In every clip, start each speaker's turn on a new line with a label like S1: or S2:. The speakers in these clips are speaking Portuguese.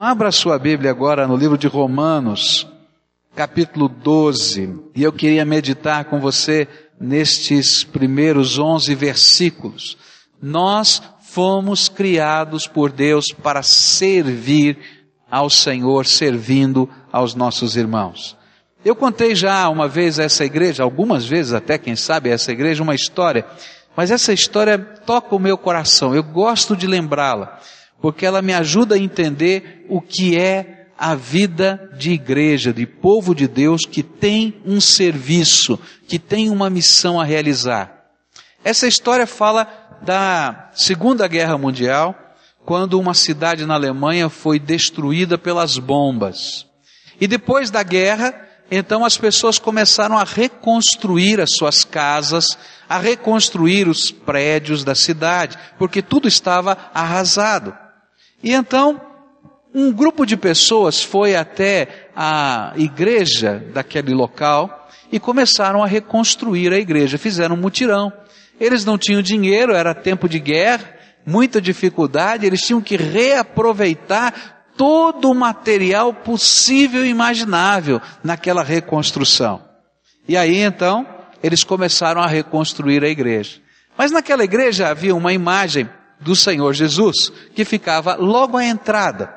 S1: Abra sua Bíblia agora no livro de Romanos, capítulo 12, e eu queria meditar com você nestes primeiros 11 versículos. Nós fomos criados por Deus para servir ao Senhor, servindo aos nossos irmãos. Eu contei já uma vez a essa igreja, algumas vezes até, quem sabe, a essa igreja, uma história, mas essa história toca o meu coração, eu gosto de lembrá-la porque ela me ajuda a entender o que é a vida de igreja, de povo de Deus que tem um serviço, que tem uma missão a realizar. Essa história fala da Segunda Guerra Mundial, quando uma cidade na Alemanha foi destruída pelas bombas. E depois da guerra, então as pessoas começaram a reconstruir as suas casas, a reconstruir os prédios da cidade, porque tudo estava arrasado. E então, um grupo de pessoas foi até a igreja daquele local e começaram a reconstruir a igreja, fizeram um mutirão. Eles não tinham dinheiro, era tempo de guerra, muita dificuldade, eles tinham que reaproveitar todo o material possível e imaginável naquela reconstrução. E aí então, eles começaram a reconstruir a igreja. Mas naquela igreja havia uma imagem do Senhor Jesus, que ficava logo à entrada.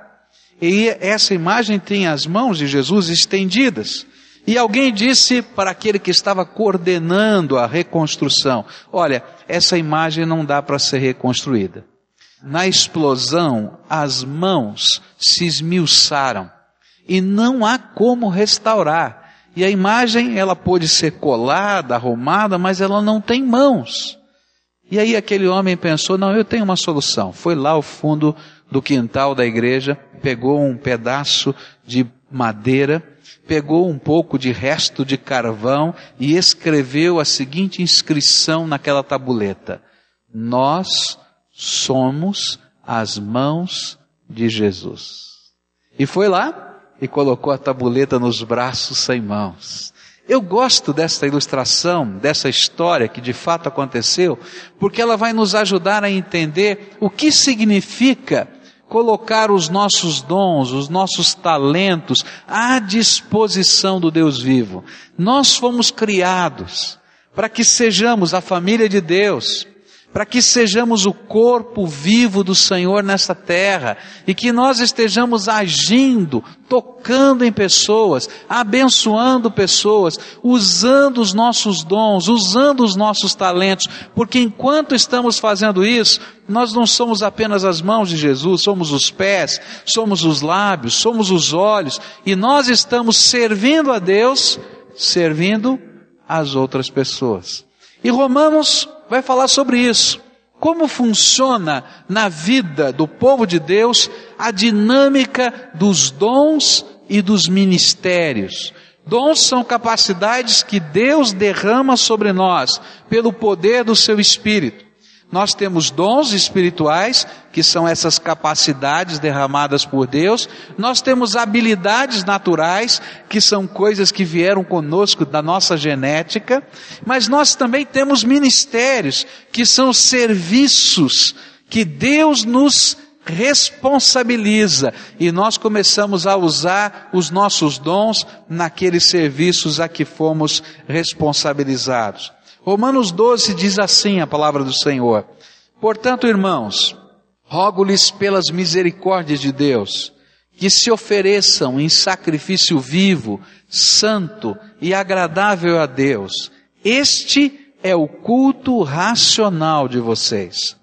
S1: E essa imagem tinha as mãos de Jesus estendidas. E alguém disse para aquele que estava coordenando a reconstrução: Olha, essa imagem não dá para ser reconstruída. Na explosão, as mãos se esmiuçaram e não há como restaurar. E a imagem, ela pode ser colada, arrumada, mas ela não tem mãos. E aí aquele homem pensou, não, eu tenho uma solução. Foi lá ao fundo do quintal da igreja, pegou um pedaço de madeira, pegou um pouco de resto de carvão e escreveu a seguinte inscrição naquela tabuleta: Nós somos as mãos de Jesus. E foi lá e colocou a tabuleta nos braços sem mãos. Eu gosto dessa ilustração, dessa história que de fato aconteceu, porque ela vai nos ajudar a entender o que significa colocar os nossos dons, os nossos talentos à disposição do Deus vivo. Nós fomos criados para que sejamos a família de Deus, para que sejamos o corpo vivo do Senhor nessa terra e que nós estejamos agindo, tocando em pessoas, abençoando pessoas, usando os nossos dons, usando os nossos talentos, porque enquanto estamos fazendo isso, nós não somos apenas as mãos de Jesus, somos os pés, somos os lábios, somos os olhos e nós estamos servindo a Deus, servindo as outras pessoas. E Romanos vai falar sobre isso. Como funciona na vida do povo de Deus a dinâmica dos dons e dos ministérios. Dons são capacidades que Deus derrama sobre nós pelo poder do seu Espírito. Nós temos dons espirituais, que são essas capacidades derramadas por Deus. Nós temos habilidades naturais, que são coisas que vieram conosco da nossa genética. Mas nós também temos ministérios, que são serviços que Deus nos responsabiliza e nós começamos a usar os nossos dons naqueles serviços a que fomos responsabilizados. Romanos 12 diz assim a palavra do Senhor: Portanto, irmãos, rogo-lhes pelas misericórdias de Deus, que se ofereçam em sacrifício vivo, santo e agradável a Deus. Este é o culto racional de vocês.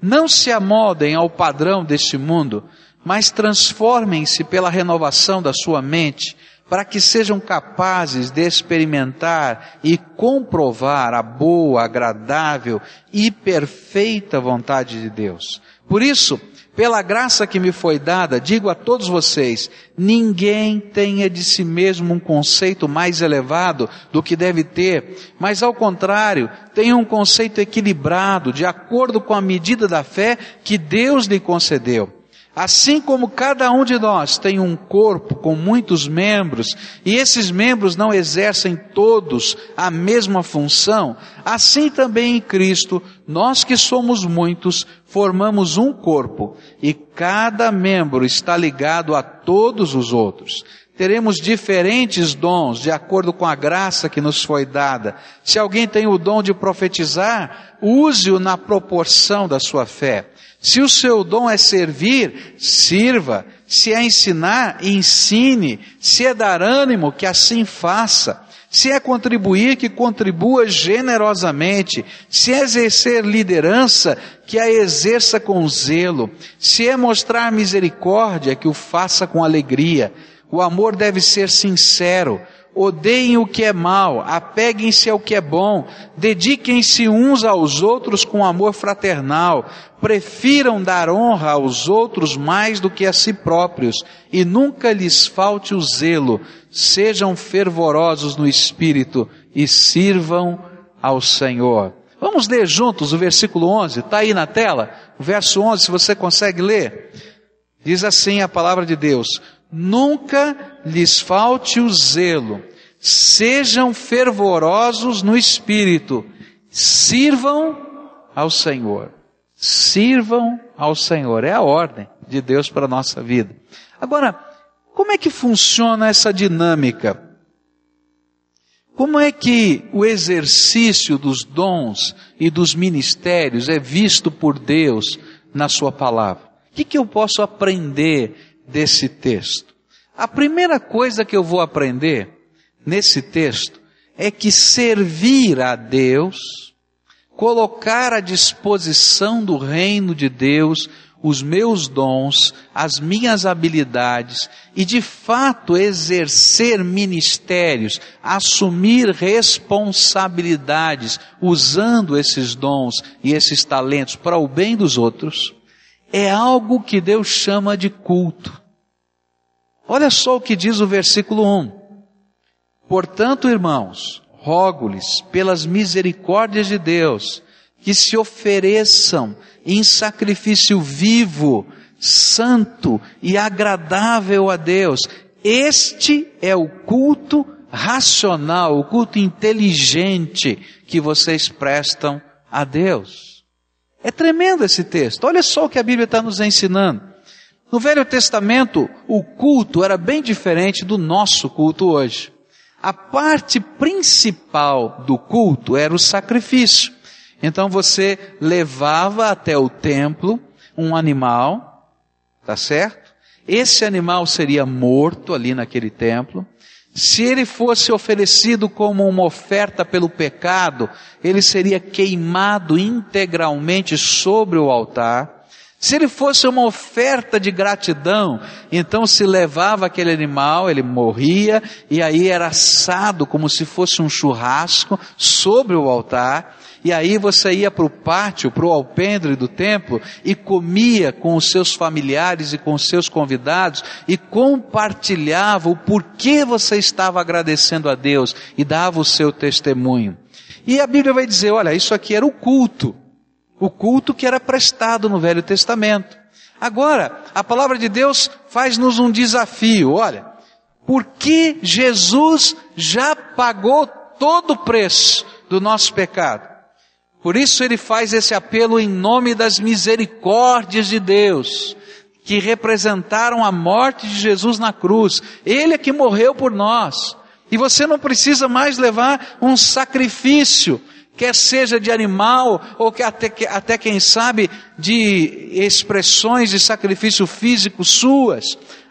S1: Não se amodem ao padrão deste mundo, mas transformem-se pela renovação da sua mente, para que sejam capazes de experimentar e comprovar a boa, agradável e perfeita vontade de Deus. Por isso, pela graça que me foi dada, digo a todos vocês, ninguém tenha de si mesmo um conceito mais elevado do que deve ter, mas ao contrário, tenha um conceito equilibrado, de acordo com a medida da fé que Deus lhe concedeu. Assim como cada um de nós tem um corpo com muitos membros, e esses membros não exercem todos a mesma função, assim também em Cristo, nós que somos muitos, formamos um corpo e cada membro está ligado a todos os outros. Teremos diferentes dons de acordo com a graça que nos foi dada. Se alguém tem o dom de profetizar, use-o na proporção da sua fé. Se o seu dom é servir, sirva. Se é ensinar, ensine. Se é dar ânimo, que assim faça. Se é contribuir, que contribua generosamente. Se é exercer liderança, que a exerça com zelo. Se é mostrar misericórdia, que o faça com alegria. O amor deve ser sincero. Odeiem o que é mal, apeguem-se ao que é bom, dediquem-se uns aos outros com amor fraternal, prefiram dar honra aos outros mais do que a si próprios, e nunca lhes falte o zelo, sejam fervorosos no espírito e sirvam ao Senhor. Vamos ler juntos o versículo 11, está aí na tela, o verso 11, se você consegue ler. Diz assim a palavra de Deus: nunca lhes falte o zelo, sejam fervorosos no espírito, sirvam ao Senhor. Sirvam ao Senhor. É a ordem de Deus para a nossa vida. Agora, como é que funciona essa dinâmica? Como é que o exercício dos dons e dos ministérios é visto por Deus na Sua palavra? O que, que eu posso aprender desse texto. A primeira coisa que eu vou aprender nesse texto é que servir a Deus, colocar à disposição do reino de Deus os meus dons, as minhas habilidades e de fato exercer ministérios, assumir responsabilidades usando esses dons e esses talentos para o bem dos outros, é algo que Deus chama de culto. Olha só o que diz o versículo 1. Portanto, irmãos, rogo-lhes pelas misericórdias de Deus que se ofereçam em sacrifício vivo, santo e agradável a Deus. Este é o culto racional, o culto inteligente que vocês prestam a Deus. É tremendo esse texto. Olha só o que a Bíblia está nos ensinando. No Velho Testamento, o culto era bem diferente do nosso culto hoje. A parte principal do culto era o sacrifício. Então você levava até o templo um animal, tá certo? Esse animal seria morto ali naquele templo. Se ele fosse oferecido como uma oferta pelo pecado, ele seria queimado integralmente sobre o altar. Se ele fosse uma oferta de gratidão, então se levava aquele animal, ele morria, e aí era assado como se fosse um churrasco sobre o altar. E aí você ia para o pátio, para o alpendre do templo e comia com os seus familiares e com os seus convidados e compartilhava o porquê você estava agradecendo a Deus e dava o seu testemunho. E a Bíblia vai dizer, olha, isso aqui era o culto. O culto que era prestado no Velho Testamento. Agora, a palavra de Deus faz-nos um desafio, olha, porque Jesus já pagou todo o preço do nosso pecado. Por isso ele faz esse apelo em nome das misericórdias de Deus, que representaram a morte de Jesus na cruz. Ele é que morreu por nós. E você não precisa mais levar um sacrifício, quer seja de animal ou que até, até quem sabe de expressões de sacrifício físico suas.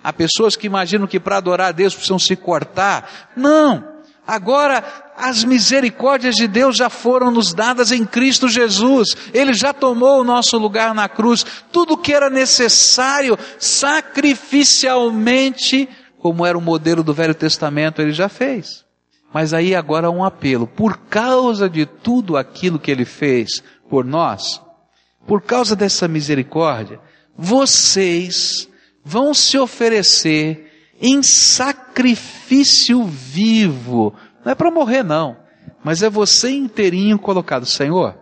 S1: Há pessoas que imaginam que para adorar a Deus precisam se cortar. Não. Agora as misericórdias de Deus já foram nos dadas em Cristo Jesus. Ele já tomou o nosso lugar na cruz. Tudo que era necessário sacrificialmente, como era o modelo do Velho Testamento, ele já fez. Mas aí agora um apelo. Por causa de tudo aquilo que ele fez por nós, por causa dessa misericórdia, vocês vão se oferecer em sacrifício vivo não é para morrer, não. Mas é você inteirinho colocado. Senhor,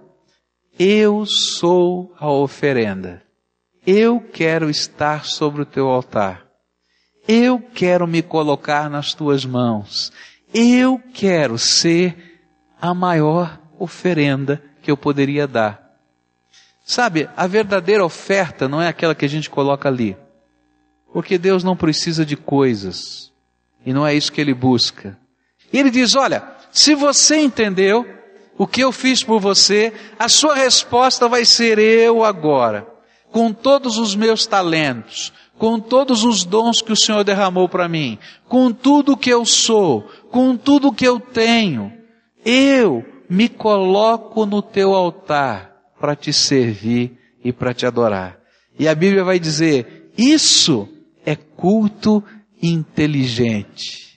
S1: eu sou a oferenda. Eu quero estar sobre o teu altar. Eu quero me colocar nas tuas mãos. Eu quero ser a maior oferenda que eu poderia dar. Sabe, a verdadeira oferta não é aquela que a gente coloca ali. Porque Deus não precisa de coisas. E não é isso que Ele busca. E Ele diz: olha, se você entendeu o que eu fiz por você, a sua resposta vai ser eu agora, com todos os meus talentos, com todos os dons que o Senhor derramou para mim, com tudo que eu sou, com tudo que eu tenho, eu me coloco no teu altar para te servir e para te adorar. E a Bíblia vai dizer, isso é culto inteligente.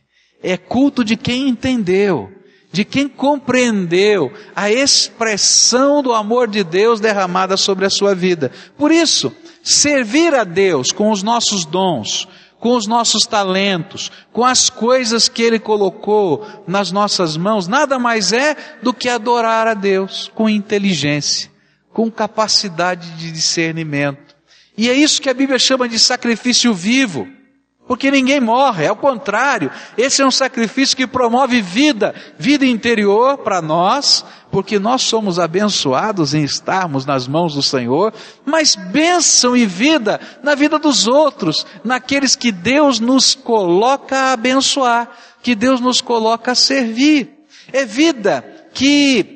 S1: É culto de quem entendeu, de quem compreendeu a expressão do amor de Deus derramada sobre a sua vida. Por isso, servir a Deus com os nossos dons, com os nossos talentos, com as coisas que Ele colocou nas nossas mãos, nada mais é do que adorar a Deus com inteligência, com capacidade de discernimento. E é isso que a Bíblia chama de sacrifício vivo. Porque ninguém morre, é o contrário. Esse é um sacrifício que promove vida, vida interior para nós, porque nós somos abençoados em estarmos nas mãos do Senhor, mas bênção e vida na vida dos outros, naqueles que Deus nos coloca a abençoar, que Deus nos coloca a servir. É vida que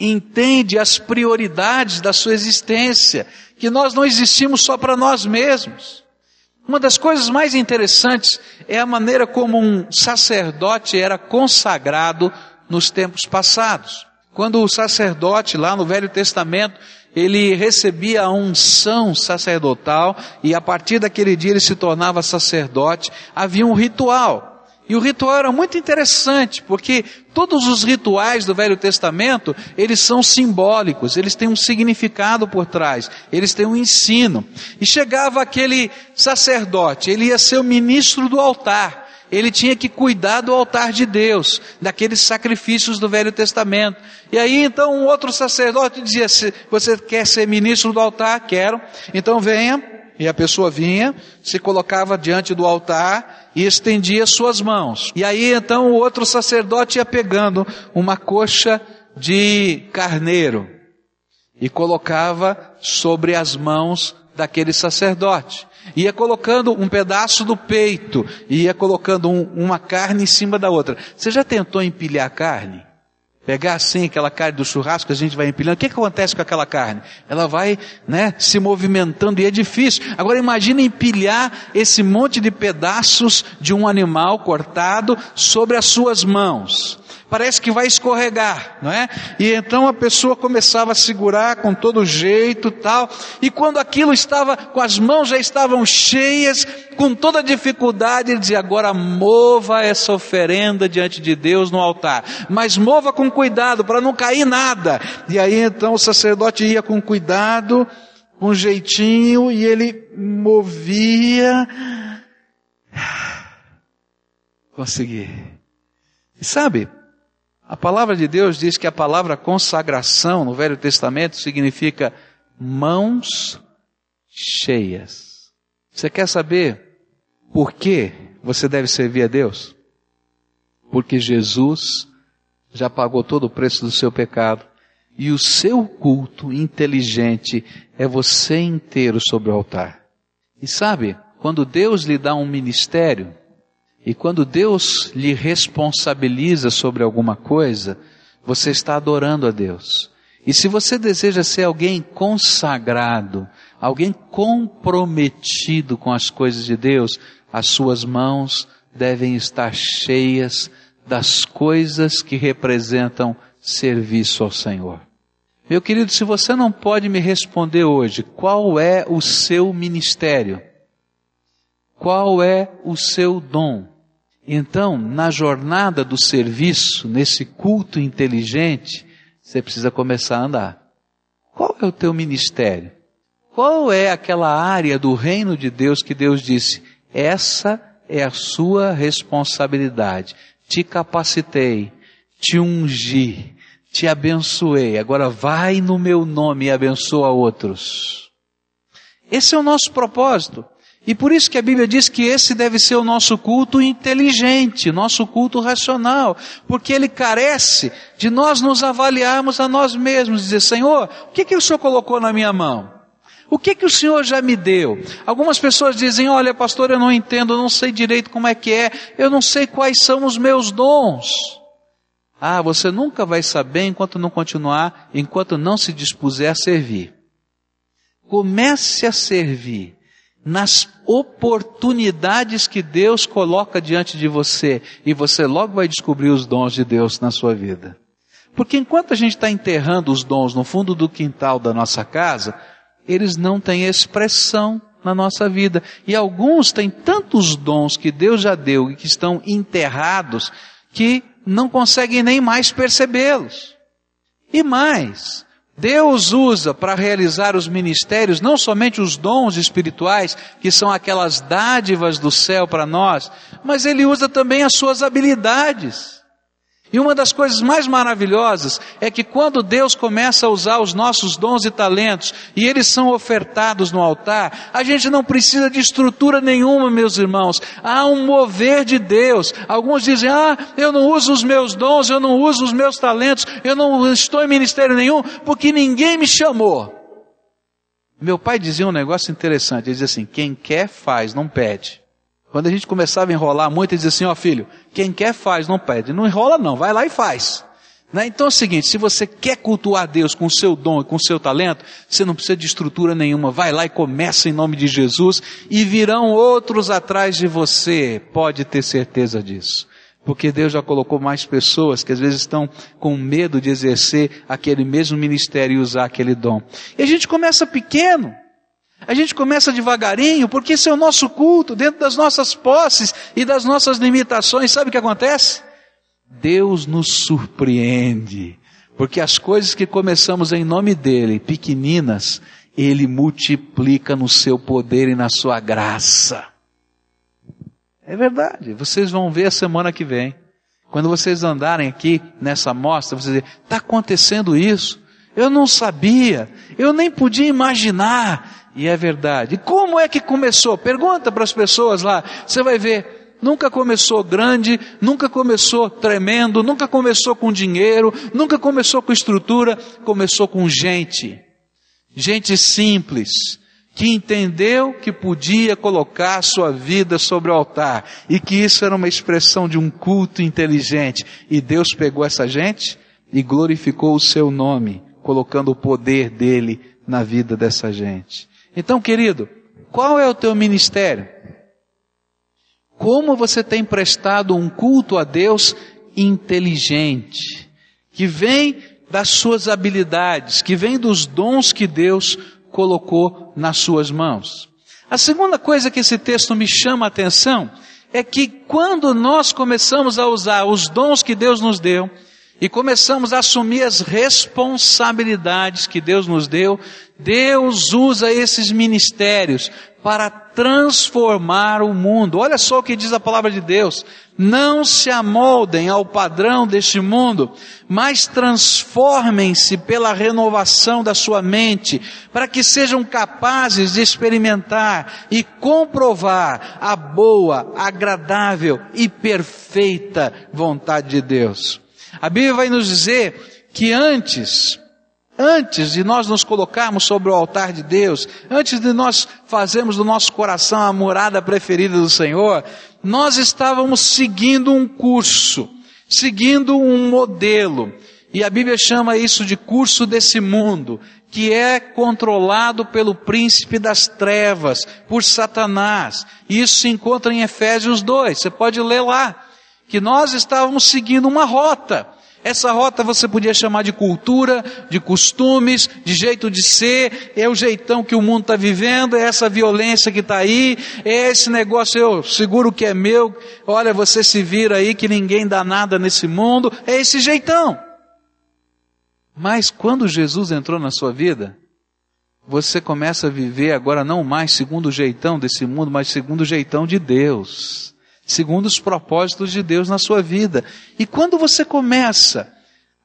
S1: entende as prioridades da sua existência, que nós não existimos só para nós mesmos. Uma das coisas mais interessantes é a maneira como um sacerdote era consagrado nos tempos passados. Quando o sacerdote, lá no Velho Testamento, ele recebia a unção sacerdotal e a partir daquele dia ele se tornava sacerdote, havia um ritual. E o ritual era muito interessante, porque todos os rituais do Velho Testamento, eles são simbólicos, eles têm um significado por trás, eles têm um ensino. E chegava aquele sacerdote, ele ia ser o ministro do altar, ele tinha que cuidar do altar de Deus, daqueles sacrifícios do Velho Testamento. E aí então um outro sacerdote dizia: Você quer ser ministro do altar? Quero. Então venha. E a pessoa vinha, se colocava diante do altar e estendia suas mãos. E aí então o outro sacerdote ia pegando uma coxa de carneiro e colocava sobre as mãos daquele sacerdote. Ia colocando um pedaço do peito, ia colocando um, uma carne em cima da outra. Você já tentou empilhar carne? Pegar assim aquela carne do churrasco a gente vai empilhando, o que, que acontece com aquela carne? Ela vai, né, se movimentando e é difícil. Agora imagine empilhar esse monte de pedaços de um animal cortado sobre as suas mãos parece que vai escorregar, não é? E então a pessoa começava a segurar com todo jeito, tal, e quando aquilo estava, com as mãos já estavam cheias, com toda dificuldade, ele dizia, agora mova essa oferenda diante de Deus no altar, mas mova com cuidado, para não cair nada. E aí então o sacerdote ia com cuidado, com jeitinho, e ele movia, consegui. E sabe, a palavra de Deus diz que a palavra consagração no Velho Testamento significa mãos cheias. Você quer saber por que você deve servir a Deus? Porque Jesus já pagou todo o preço do seu pecado e o seu culto inteligente é você inteiro sobre o altar. E sabe, quando Deus lhe dá um ministério, e quando Deus lhe responsabiliza sobre alguma coisa, você está adorando a Deus. E se você deseja ser alguém consagrado, alguém comprometido com as coisas de Deus, as suas mãos devem estar cheias das coisas que representam serviço ao Senhor. Meu querido, se você não pode me responder hoje qual é o seu ministério, qual é o seu dom, então, na jornada do serviço, nesse culto inteligente, você precisa começar a andar. Qual é o teu ministério? Qual é aquela área do reino de Deus que Deus disse, essa é a sua responsabilidade. Te capacitei, te ungi, te abençoei. Agora vai no meu nome e abençoa outros. Esse é o nosso propósito. E por isso que a Bíblia diz que esse deve ser o nosso culto inteligente, nosso culto racional, porque ele carece de nós nos avaliarmos a nós mesmos, dizer, Senhor, o que, que o Senhor colocou na minha mão? O que que o Senhor já me deu? Algumas pessoas dizem, olha pastor, eu não entendo, eu não sei direito como é que é, eu não sei quais são os meus dons. Ah, você nunca vai saber enquanto não continuar, enquanto não se dispuser a servir. Comece a servir nas oportunidades que Deus coloca diante de você e você logo vai descobrir os dons de Deus na sua vida. Porque enquanto a gente está enterrando os dons no fundo do quintal da nossa casa, eles não têm expressão na nossa vida. E alguns têm tantos dons que Deus já deu e que estão enterrados que não conseguem nem mais percebê-los. E mais, Deus usa para realizar os ministérios não somente os dons espirituais, que são aquelas dádivas do céu para nós, mas Ele usa também as suas habilidades. E uma das coisas mais maravilhosas é que quando Deus começa a usar os nossos dons e talentos e eles são ofertados no altar, a gente não precisa de estrutura nenhuma, meus irmãos. Há um mover de Deus. Alguns dizem: "Ah, eu não uso os meus dons, eu não uso os meus talentos, eu não estou em ministério nenhum porque ninguém me chamou". Meu pai dizia um negócio interessante, ele dizia assim: "Quem quer faz, não pede". Quando a gente começava a enrolar muito, ele dizia assim, ó oh, filho, quem quer faz, não pede. Não enrola não, vai lá e faz. Né? Então é o seguinte, se você quer cultuar Deus com o seu dom e com o seu talento, você não precisa de estrutura nenhuma, vai lá e começa em nome de Jesus e virão outros atrás de você, pode ter certeza disso. Porque Deus já colocou mais pessoas que às vezes estão com medo de exercer aquele mesmo ministério e usar aquele dom. E a gente começa pequeno, a gente começa devagarinho, porque esse é o nosso culto, dentro das nossas posses e das nossas limitações. Sabe o que acontece? Deus nos surpreende, porque as coisas que começamos em nome dEle, pequeninas, Ele multiplica no seu poder e na sua graça. É verdade, vocês vão ver a semana que vem. Quando vocês andarem aqui nessa mostra, vocês dizem, está acontecendo isso. Eu não sabia, eu nem podia imaginar. E é verdade. Como é que começou? Pergunta para as pessoas lá. Você vai ver. Nunca começou grande, nunca começou tremendo, nunca começou com dinheiro, nunca começou com estrutura, começou com gente. Gente simples, que entendeu que podia colocar sua vida sobre o altar e que isso era uma expressão de um culto inteligente. E Deus pegou essa gente e glorificou o seu nome, colocando o poder dele na vida dessa gente. Então, querido, qual é o teu ministério? Como você tem prestado um culto a Deus inteligente, que vem das suas habilidades, que vem dos dons que Deus colocou nas suas mãos. A segunda coisa que esse texto me chama a atenção é que quando nós começamos a usar os dons que Deus nos deu, e começamos a assumir as responsabilidades que Deus nos deu, Deus usa esses ministérios para transformar o mundo. Olha só o que diz a palavra de Deus. Não se amoldem ao padrão deste mundo, mas transformem-se pela renovação da sua mente, para que sejam capazes de experimentar e comprovar a boa, agradável e perfeita vontade de Deus. A Bíblia vai nos dizer que antes, antes de nós nos colocarmos sobre o altar de Deus, antes de nós fazermos do nosso coração a morada preferida do Senhor, nós estávamos seguindo um curso, seguindo um modelo. E a Bíblia chama isso de curso desse mundo, que é controlado pelo príncipe das trevas, por Satanás. Isso se encontra em Efésios 2, você pode ler lá que nós estávamos seguindo uma rota. Essa rota você podia chamar de cultura, de costumes, de jeito de ser, é o jeitão que o mundo está vivendo, é essa violência que está aí, é esse negócio, eu seguro que é meu, olha, você se vira aí que ninguém dá nada nesse mundo, é esse jeitão. Mas quando Jesus entrou na sua vida, você começa a viver agora não mais segundo o jeitão desse mundo, mas segundo o jeitão de Deus segundo os propósitos de Deus na sua vida. E quando você começa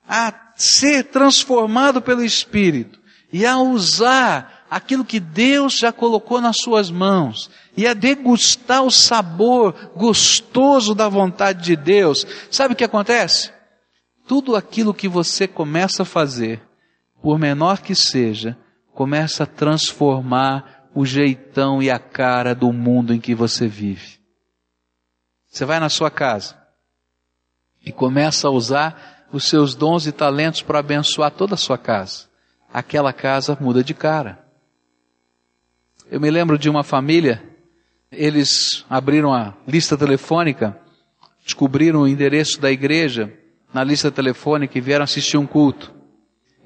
S1: a ser transformado pelo Espírito e a usar aquilo que Deus já colocou nas suas mãos e a degustar o sabor gostoso da vontade de Deus, sabe o que acontece? Tudo aquilo que você começa a fazer, por menor que seja, começa a transformar o jeitão e a cara do mundo em que você vive. Você vai na sua casa e começa a usar os seus dons e talentos para abençoar toda a sua casa. Aquela casa muda de cara. Eu me lembro de uma família, eles abriram a lista telefônica, descobriram o endereço da igreja na lista telefônica e vieram assistir um culto.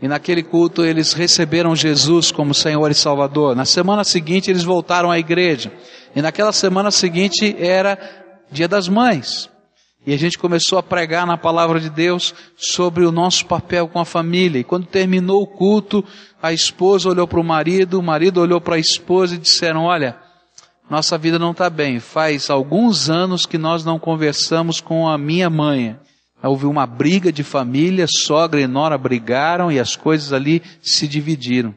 S1: E naquele culto eles receberam Jesus como Senhor e Salvador. Na semana seguinte eles voltaram à igreja. E naquela semana seguinte era Dia das Mães. E a gente começou a pregar na palavra de Deus sobre o nosso papel com a família. E quando terminou o culto, a esposa olhou para o marido, o marido olhou para a esposa e disseram: Olha, nossa vida não está bem. Faz alguns anos que nós não conversamos com a minha mãe. Houve uma briga de família, sogra e nora brigaram e as coisas ali se dividiram.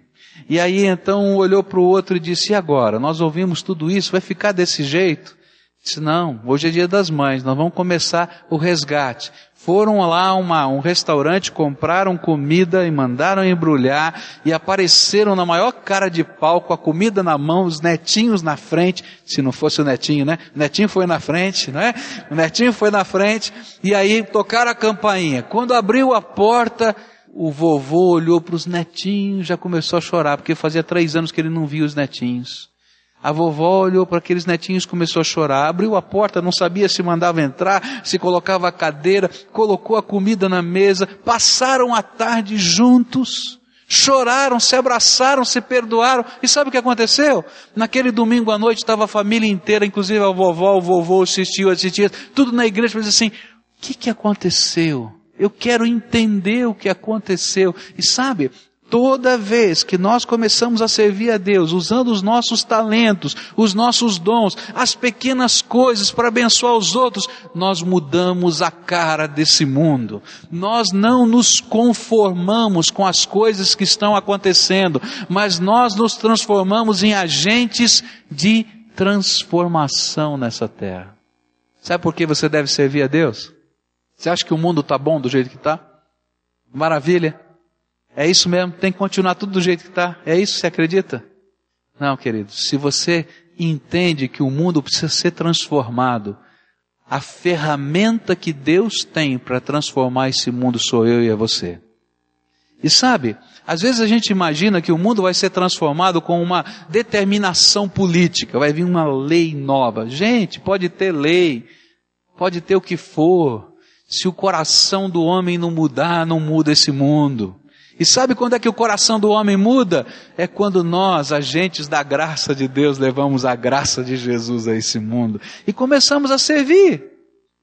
S1: E aí então um olhou para o outro e disse, e agora? Nós ouvimos tudo isso, vai ficar desse jeito? Disse, não, hoje é dia das mães, nós vamos começar o resgate. Foram lá uma, um restaurante, compraram comida e mandaram embrulhar e apareceram na maior cara de pau com a comida na mão, os netinhos na frente, se não fosse o netinho, né? O netinho foi na frente, não é? O netinho foi na frente e aí tocaram a campainha. Quando abriu a porta, o vovô olhou para os netinhos, já começou a chorar, porque fazia três anos que ele não via os netinhos. A vovó olhou para aqueles netinhos, começou a chorar, abriu a porta, não sabia se mandava entrar, se colocava a cadeira, colocou a comida na mesa, passaram a tarde juntos, choraram, se abraçaram, se perdoaram. E sabe o que aconteceu? Naquele domingo à noite estava a família inteira, inclusive a vovó, o vovô, assistiu, assistia, tudo na igreja, mas assim, o que que aconteceu? Eu quero entender o que aconteceu. E sabe, Toda vez que nós começamos a servir a Deus, usando os nossos talentos, os nossos dons, as pequenas coisas para abençoar os outros, nós mudamos a cara desse mundo. Nós não nos conformamos com as coisas que estão acontecendo, mas nós nos transformamos em agentes de transformação nessa terra. Sabe por que você deve servir a Deus? Você acha que o mundo está bom do jeito que está? Maravilha. É isso mesmo, tem que continuar tudo do jeito que está. É isso, você acredita? Não, querido, se você entende que o mundo precisa ser transformado, a ferramenta que Deus tem para transformar esse mundo sou eu e é você. E sabe, às vezes a gente imagina que o mundo vai ser transformado com uma determinação política, vai vir uma lei nova. Gente, pode ter lei, pode ter o que for. Se o coração do homem não mudar, não muda esse mundo. E sabe quando é que o coração do homem muda? É quando nós, agentes da graça de Deus, levamos a graça de Jesus a esse mundo e começamos a servir.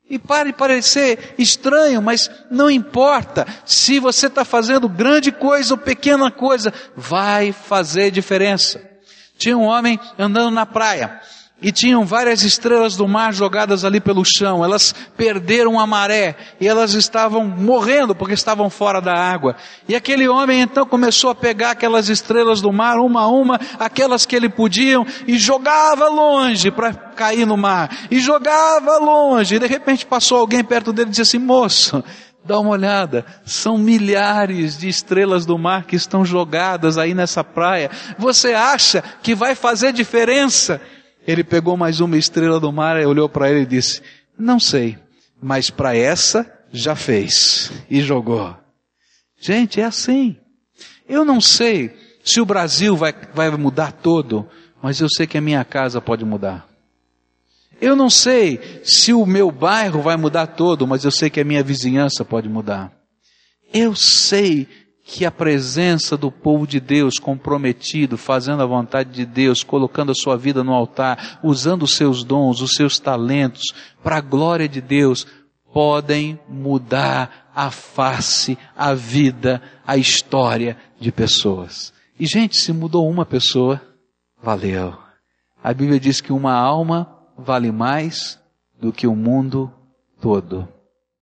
S1: E pare parecer estranho, mas não importa. Se você está fazendo grande coisa ou pequena coisa, vai fazer diferença. Tinha um homem andando na praia e tinham várias estrelas do mar jogadas ali pelo chão. Elas perderam a maré e elas estavam morrendo porque estavam fora da água. E aquele homem então começou a pegar aquelas estrelas do mar, uma a uma, aquelas que ele podia, e jogava longe para cair no mar. E jogava longe. E de repente passou alguém perto dele e disse assim: Moço, dá uma olhada, são milhares de estrelas do mar que estão jogadas aí nessa praia. Você acha que vai fazer diferença? Ele pegou mais uma estrela do mar, olhou para ele e disse: Não sei, mas para essa já fez. E jogou. Gente, é assim. Eu não sei se o Brasil vai, vai mudar todo, mas eu sei que a minha casa pode mudar. Eu não sei se o meu bairro vai mudar todo, mas eu sei que a minha vizinhança pode mudar. Eu sei que a presença do povo de Deus comprometido, fazendo a vontade de Deus, colocando a sua vida no altar, usando os seus dons, os seus talentos, para a glória de Deus, podem mudar a face, a vida, a história de pessoas. E gente, se mudou uma pessoa, valeu. A Bíblia diz que uma alma vale mais do que o mundo todo.